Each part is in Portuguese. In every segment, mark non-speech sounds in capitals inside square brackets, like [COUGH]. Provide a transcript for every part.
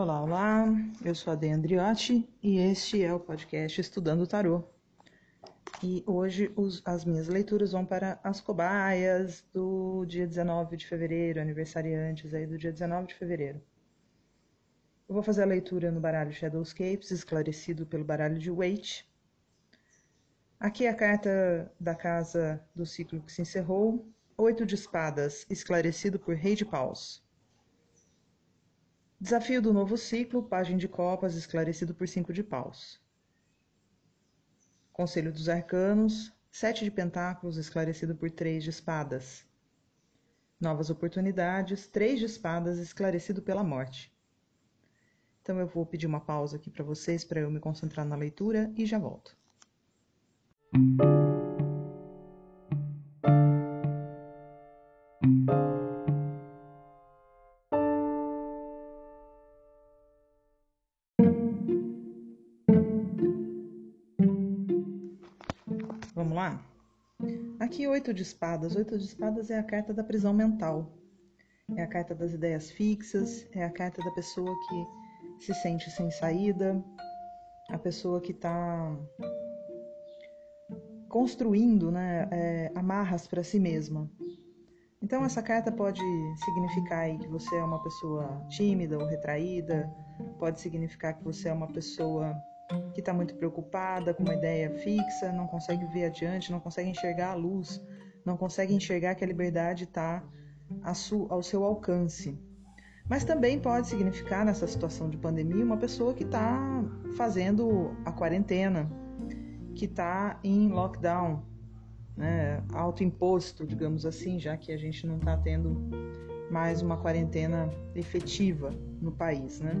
Olá, olá, eu sou a De Andriotti e este é o podcast Estudando Tarô. E hoje os, as minhas leituras vão para as cobaias do dia 19 de fevereiro, aniversariantes aí do dia 19 de fevereiro. Eu vou fazer a leitura no baralho Shadowscapes, esclarecido pelo baralho de Waite. Aqui é a carta da casa do ciclo que se encerrou, Oito de Espadas, esclarecido por Rei de Paus. Desafio do novo ciclo, página de copas, esclarecido por cinco de paus. Conselho dos arcanos, sete de pentáculos, esclarecido por três de espadas. Novas oportunidades, três de espadas, esclarecido pela morte. Então eu vou pedir uma pausa aqui para vocês para eu me concentrar na leitura e já volto. Oito de espadas. Oito de espadas é a carta da prisão mental. É a carta das ideias fixas, é a carta da pessoa que se sente sem saída, a pessoa que está construindo né, é, amarras para si mesma. Então, essa carta pode significar que você é uma pessoa tímida ou retraída, pode significar que você é uma pessoa que está muito preocupada com uma ideia fixa, não consegue ver adiante, não consegue enxergar a luz, não consegue enxergar que a liberdade está ao seu alcance. Mas também pode significar, nessa situação de pandemia, uma pessoa que está fazendo a quarentena, que está em lockdown, né, autoimposto, digamos assim, já que a gente não está tendo mais uma quarentena efetiva no país, né?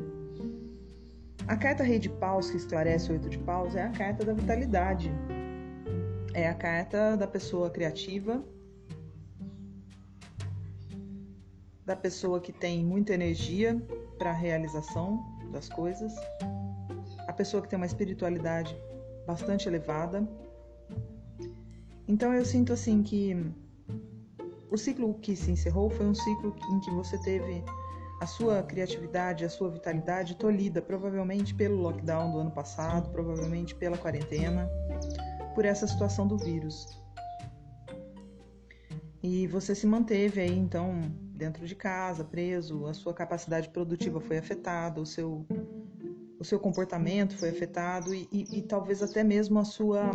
A carta Rei de Paus, que esclarece o Oito de Paus, é a carta da vitalidade. É a carta da pessoa criativa, da pessoa que tem muita energia para a realização das coisas, a pessoa que tem uma espiritualidade bastante elevada. Então eu sinto assim que o ciclo que se encerrou foi um ciclo em que você teve a sua criatividade, a sua vitalidade tolhida, provavelmente pelo lockdown do ano passado, provavelmente pela quarentena, por essa situação do vírus. E você se manteve aí então dentro de casa, preso, a sua capacidade produtiva foi afetada, o seu, o seu comportamento foi afetado e, e, e talvez até mesmo a sua,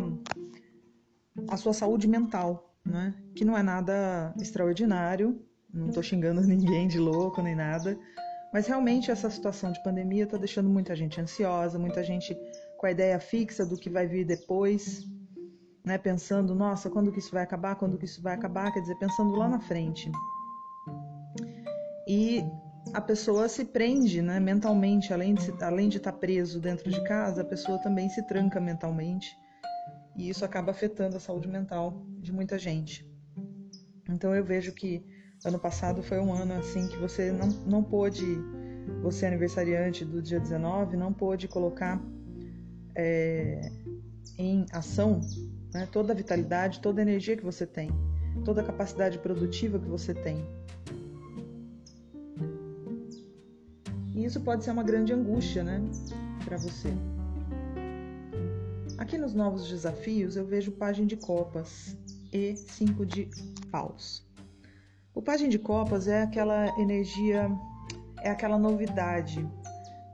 a sua saúde mental, né? que não é nada extraordinário, não estou xingando [LAUGHS] ninguém de louco nem nada, mas realmente essa situação de pandemia está deixando muita gente ansiosa, muita gente com a ideia fixa do que vai vir depois, né? Pensando, nossa, quando que isso vai acabar? Quando que isso vai acabar? Quer dizer, pensando lá na frente. E a pessoa se prende, né, mentalmente, além de além de estar tá preso dentro de casa, a pessoa também se tranca mentalmente. E isso acaba afetando a saúde mental de muita gente. Então eu vejo que Ano passado foi um ano assim que você não, não pôde, você aniversariante do dia 19, não pôde colocar é, em ação né, toda a vitalidade, toda a energia que você tem, toda a capacidade produtiva que você tem. E isso pode ser uma grande angústia, né, para você. Aqui nos novos desafios eu vejo página de copas e cinco de paus. O Pajem de Copas é aquela energia, é aquela novidade,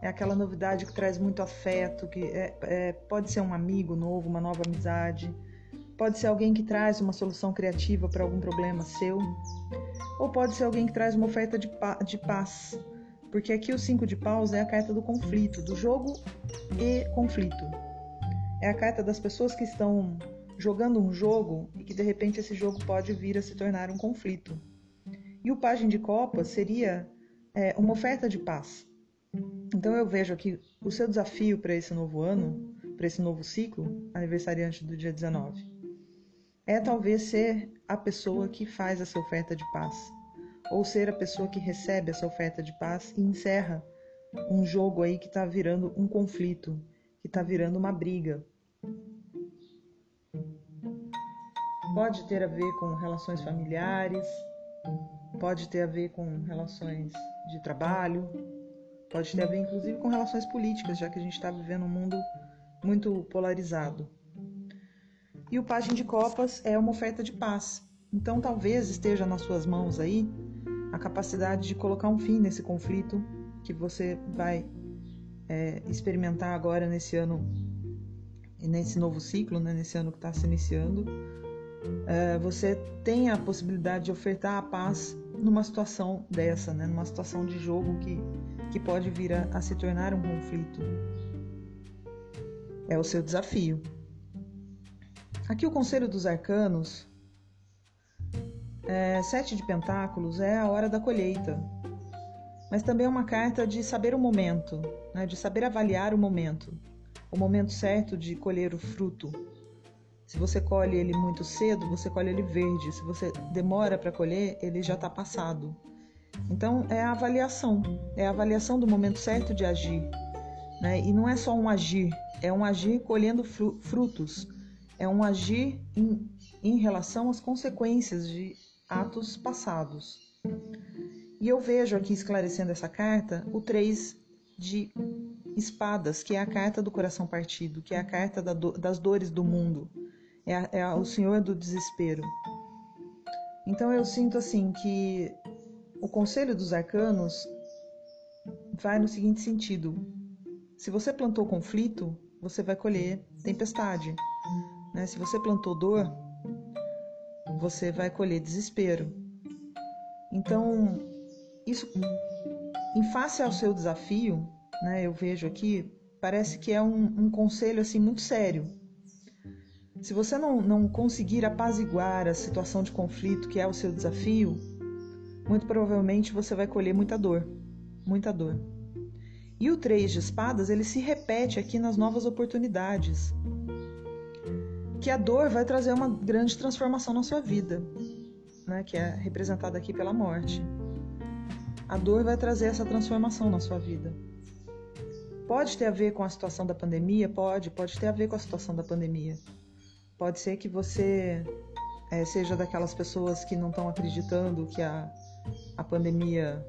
é aquela novidade que traz muito afeto, que é, é, pode ser um amigo novo, uma nova amizade, pode ser alguém que traz uma solução criativa para algum problema seu, ou pode ser alguém que traz uma oferta de, pa de paz, porque aqui o cinco de paus é a carta do conflito, do jogo e conflito. É a carta das pessoas que estão jogando um jogo e que de repente esse jogo pode vir a se tornar um conflito. E o Pajem de Copa seria é, uma oferta de paz. Então eu vejo aqui o seu desafio para esse novo ano, para esse novo ciclo, aniversariante do dia 19, é talvez ser a pessoa que faz essa oferta de paz, ou ser a pessoa que recebe essa oferta de paz e encerra um jogo aí que está virando um conflito, que está virando uma briga. Pode ter a ver com relações familiares, pode ter a ver com relações de trabalho, Pode ter a ver, inclusive, com relações políticas, já que a gente está vivendo um mundo muito polarizado. E o Pajem de Copas é uma oferta de paz. Então, talvez esteja nas suas mãos aí a capacidade de colocar um fim nesse conflito que você vai é, experimentar agora nesse ano, nesse novo ciclo, né, nesse ano que está se iniciando. É, você tem a possibilidade de ofertar a paz numa situação dessa, né, numa situação de jogo que, que pode vir a, a se tornar um conflito. É o seu desafio. Aqui o Conselho dos Arcanos, é, Sete de Pentáculos, é a hora da colheita, mas também é uma carta de saber o momento, né, de saber avaliar o momento, o momento certo de colher o fruto. Se você colhe ele muito cedo, você colhe ele verde. Se você demora para colher, ele já está passado. Então é a avaliação, é a avaliação do momento certo de agir. Né? E não é só um agir, é um agir colhendo frutos, é um agir em, em relação às consequências de atos passados. E eu vejo aqui esclarecendo essa carta o 3 de espadas, que é a carta do coração partido, que é a carta da do, das dores do mundo, é, é o Senhor do desespero. Então eu sinto assim que o conselho dos arcanos vai no seguinte sentido: se você plantou conflito, você vai colher tempestade. Né? Se você plantou dor, você vai colher desespero. Então, isso, em face ao seu desafio, né, eu vejo aqui, parece que é um, um conselho assim muito sério. Se você não, não conseguir apaziguar a situação de conflito que é o seu desafio, muito provavelmente você vai colher muita dor, muita dor. E o três de espadas, ele se repete aqui nas novas oportunidades. Que a dor vai trazer uma grande transformação na sua vida, né, que é representada aqui pela morte. A dor vai trazer essa transformação na sua vida. Pode ter a ver com a situação da pandemia? Pode, pode ter a ver com a situação da pandemia. Pode ser que você é, seja daquelas pessoas que não estão acreditando que a, a pandemia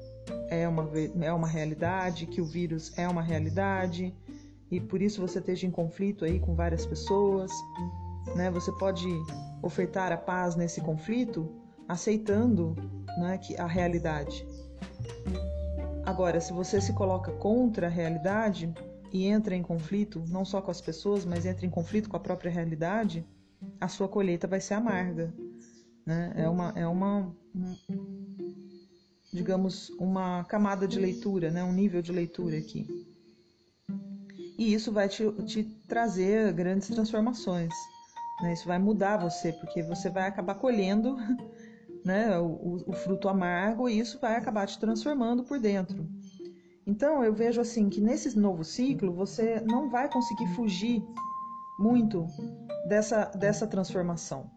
é uma, é uma realidade, que o vírus é uma realidade, e por isso você esteja em conflito aí com várias pessoas. Né? Você pode ofertar a paz nesse conflito aceitando né, que a realidade. Agora, se você se coloca contra a realidade e entra em conflito, não só com as pessoas, mas entra em conflito com a própria realidade, a sua colheita vai ser amarga. Né? É uma, é uma, digamos, uma camada de leitura, né? um nível de leitura aqui. E isso vai te, te trazer grandes transformações. Né? Isso vai mudar você, porque você vai acabar colhendo [LAUGHS] né, o, o fruto amargo e isso vai acabar te transformando por dentro. Então eu vejo assim que nesse novo ciclo você não vai conseguir fugir muito dessa, dessa transformação.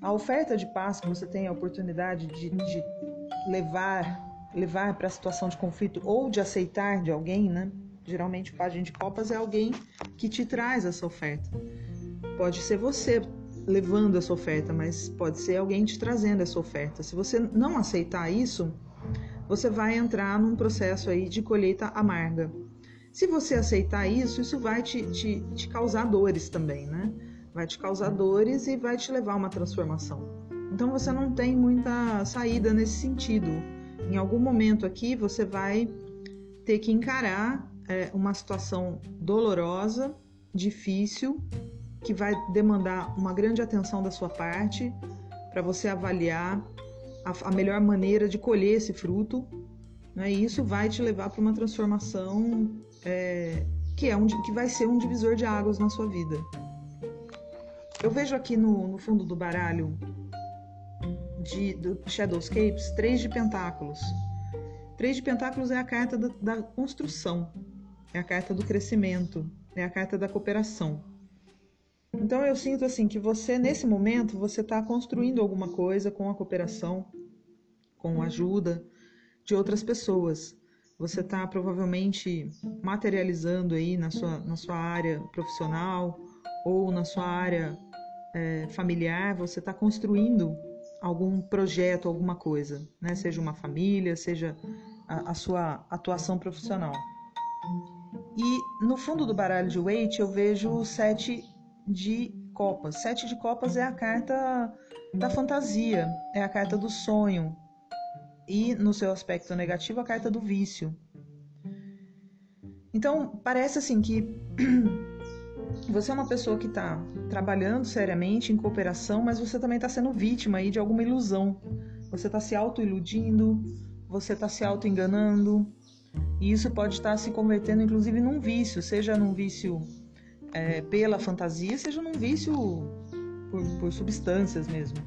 A oferta de paz que você tem a oportunidade de, de levar levar para a situação de conflito ou de aceitar de alguém, né? Geralmente o pajem de copas é alguém que te traz essa oferta. Pode ser você levando essa oferta, mas pode ser alguém te trazendo essa oferta. Se você não aceitar isso, você vai entrar num processo aí de colheita amarga. Se você aceitar isso, isso vai te, te, te causar dores também, né? Vai te causar dores e vai te levar a uma transformação. Então você não tem muita saída nesse sentido. Em algum momento aqui você vai ter que encarar é, uma situação dolorosa, difícil, que vai demandar uma grande atenção da sua parte para você avaliar a, a, melhor maneira de colher esse fruto. Né? E isso vai te levar para uma transformação é, que, é um, que vai ser um divisor de águas na sua vida. Eu vejo aqui no, no fundo do baralho de, do Shadowscapes três de pentáculos. Três de pentáculos é a carta da, da construção, é a carta do crescimento, é a carta da cooperação. Então eu sinto assim que você nesse momento você está construindo alguma coisa com a cooperação, com a ajuda de outras pessoas. Você está provavelmente materializando aí na sua, na sua área profissional ou na sua área é, familiar, você está construindo algum projeto, alguma coisa, né? Seja uma família, seja a, a sua atuação profissional. E no fundo do baralho de Waite eu vejo o sete de copas. Sete de copas é a carta da fantasia, é a carta do sonho. E no seu aspecto negativo, a carta do vício. Então, parece assim que [CLEARS THROAT] você é uma pessoa que está trabalhando seriamente em cooperação, mas você também está sendo vítima aí de alguma ilusão. Você está se auto-iludindo, você está se auto-enganando, e isso pode estar tá se convertendo inclusive num vício, seja num vício é, pela fantasia, seja num vício por, por substâncias mesmo.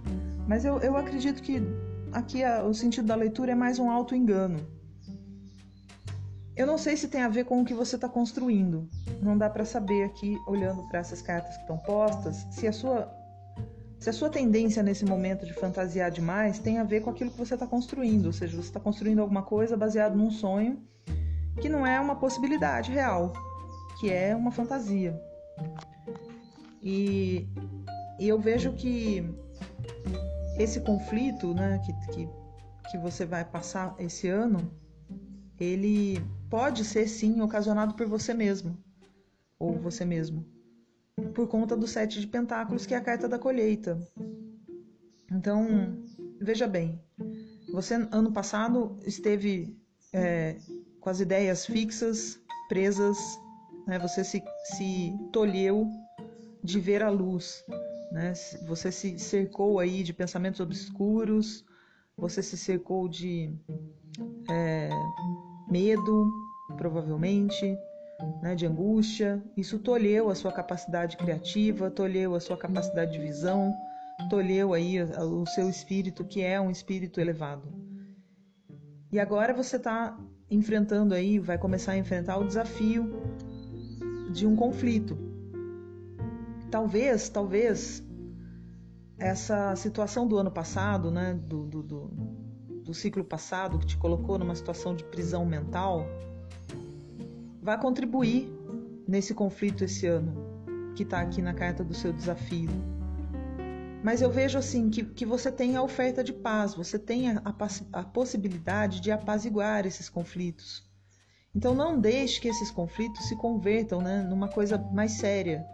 Mas eu, eu acredito que aqui a, o sentido da leitura é mais um auto-engano. Eu não sei se tem a ver com o que você está construindo. Não dá para saber aqui, olhando para essas cartas que estão postas, se a sua se a sua tendência nesse momento de fantasiar demais tem a ver com aquilo que você está construindo, ou seja, você está construindo alguma coisa baseado num sonho que não é uma possibilidade real, que é uma fantasia. E, e eu vejo que esse conflito né, que, que, que você vai passar esse ano, ele pode ser sim ocasionado por você mesmo, ou você mesmo por conta do sete de pentáculos, que é a carta da colheita. Então, veja bem, você ano passado esteve é, com as ideias fixas, presas, né? você se, se tolheu de ver a luz, né? você se cercou aí de pensamentos obscuros, você se cercou de é, medo, provavelmente, né, de angústia. Isso tolheu a sua capacidade criativa, tolheu a sua capacidade de visão, tolheu aí o seu espírito, que é um espírito elevado. E agora você está enfrentando aí, vai começar a enfrentar o desafio de um conflito. Talvez, talvez essa situação do ano passado, né, do, do, do, do ciclo passado, que te colocou numa situação de prisão mental, vai contribuir nesse conflito esse ano, que está aqui na carta do seu desafio. Mas eu vejo assim que, que você tem a oferta de paz, você tem a, a, a possibilidade de apaziguar esses conflitos. Então não deixe que esses conflitos se convertam né, numa coisa mais séria.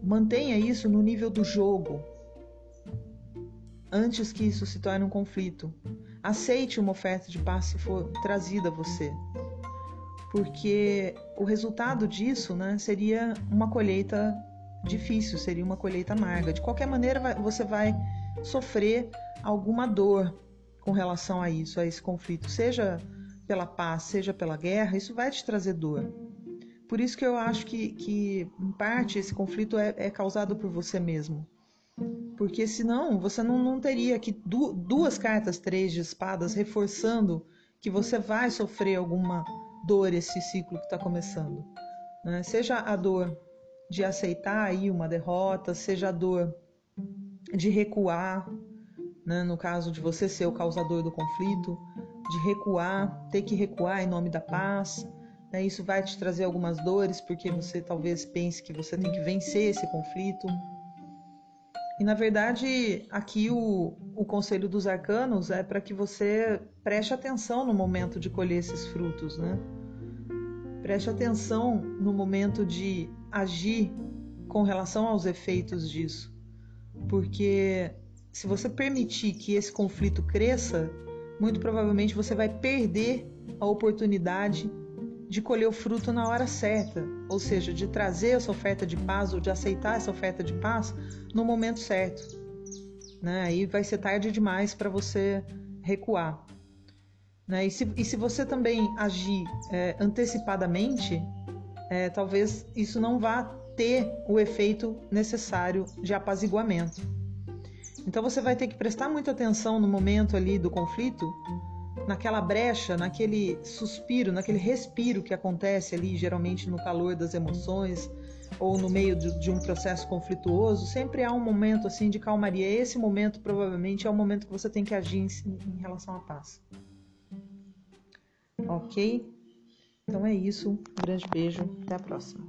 Mantenha isso no nível do jogo, antes que isso se torne um conflito. Aceite uma oferta de paz se for trazida a você porque o resultado disso né, seria uma colheita difícil, seria uma colheita amarga. De qualquer maneira, você vai sofrer alguma dor com relação a isso, a esse conflito, seja pela paz, seja pela guerra, isso vai te trazer dor. Por isso que eu acho que, que em parte, esse conflito é, é causado por você mesmo. Porque senão você não, não teria aqui duas cartas, três de espadas, reforçando que você vai sofrer alguma dor esse ciclo que está começando. Né? Seja a dor de aceitar aí uma derrota, seja a dor de recuar, né? no caso de você ser o causador do conflito, de recuar, ter que recuar em nome da paz. Né? Isso vai te trazer algumas dores, porque você talvez pense que você tem que vencer esse conflito. E na verdade, aqui o, o conselho dos arcanos é para que você preste atenção no momento de colher esses frutos, né? Preste atenção no momento de agir com relação aos efeitos disso. Porque se você permitir que esse conflito cresça, muito provavelmente você vai perder a oportunidade de colher o fruto na hora certa, ou seja, de trazer essa oferta de paz ou de aceitar essa oferta de paz no momento certo. Né? Aí vai ser tarde demais para você recuar. Né? E, se, e se você também agir é, antecipadamente, é, talvez isso não vá ter o efeito necessário de apaziguamento. Então você vai ter que prestar muita atenção no momento ali do conflito naquela brecha, naquele suspiro, naquele respiro que acontece ali, geralmente no calor das emoções ou no meio de, de, um processo conflituoso, sempre há um momento assim de calmaria. Esse momento provavelmente é o momento que você tem que agir em, em relação à paz. Ok? Então é isso. Um grande beijo. Até a próxima.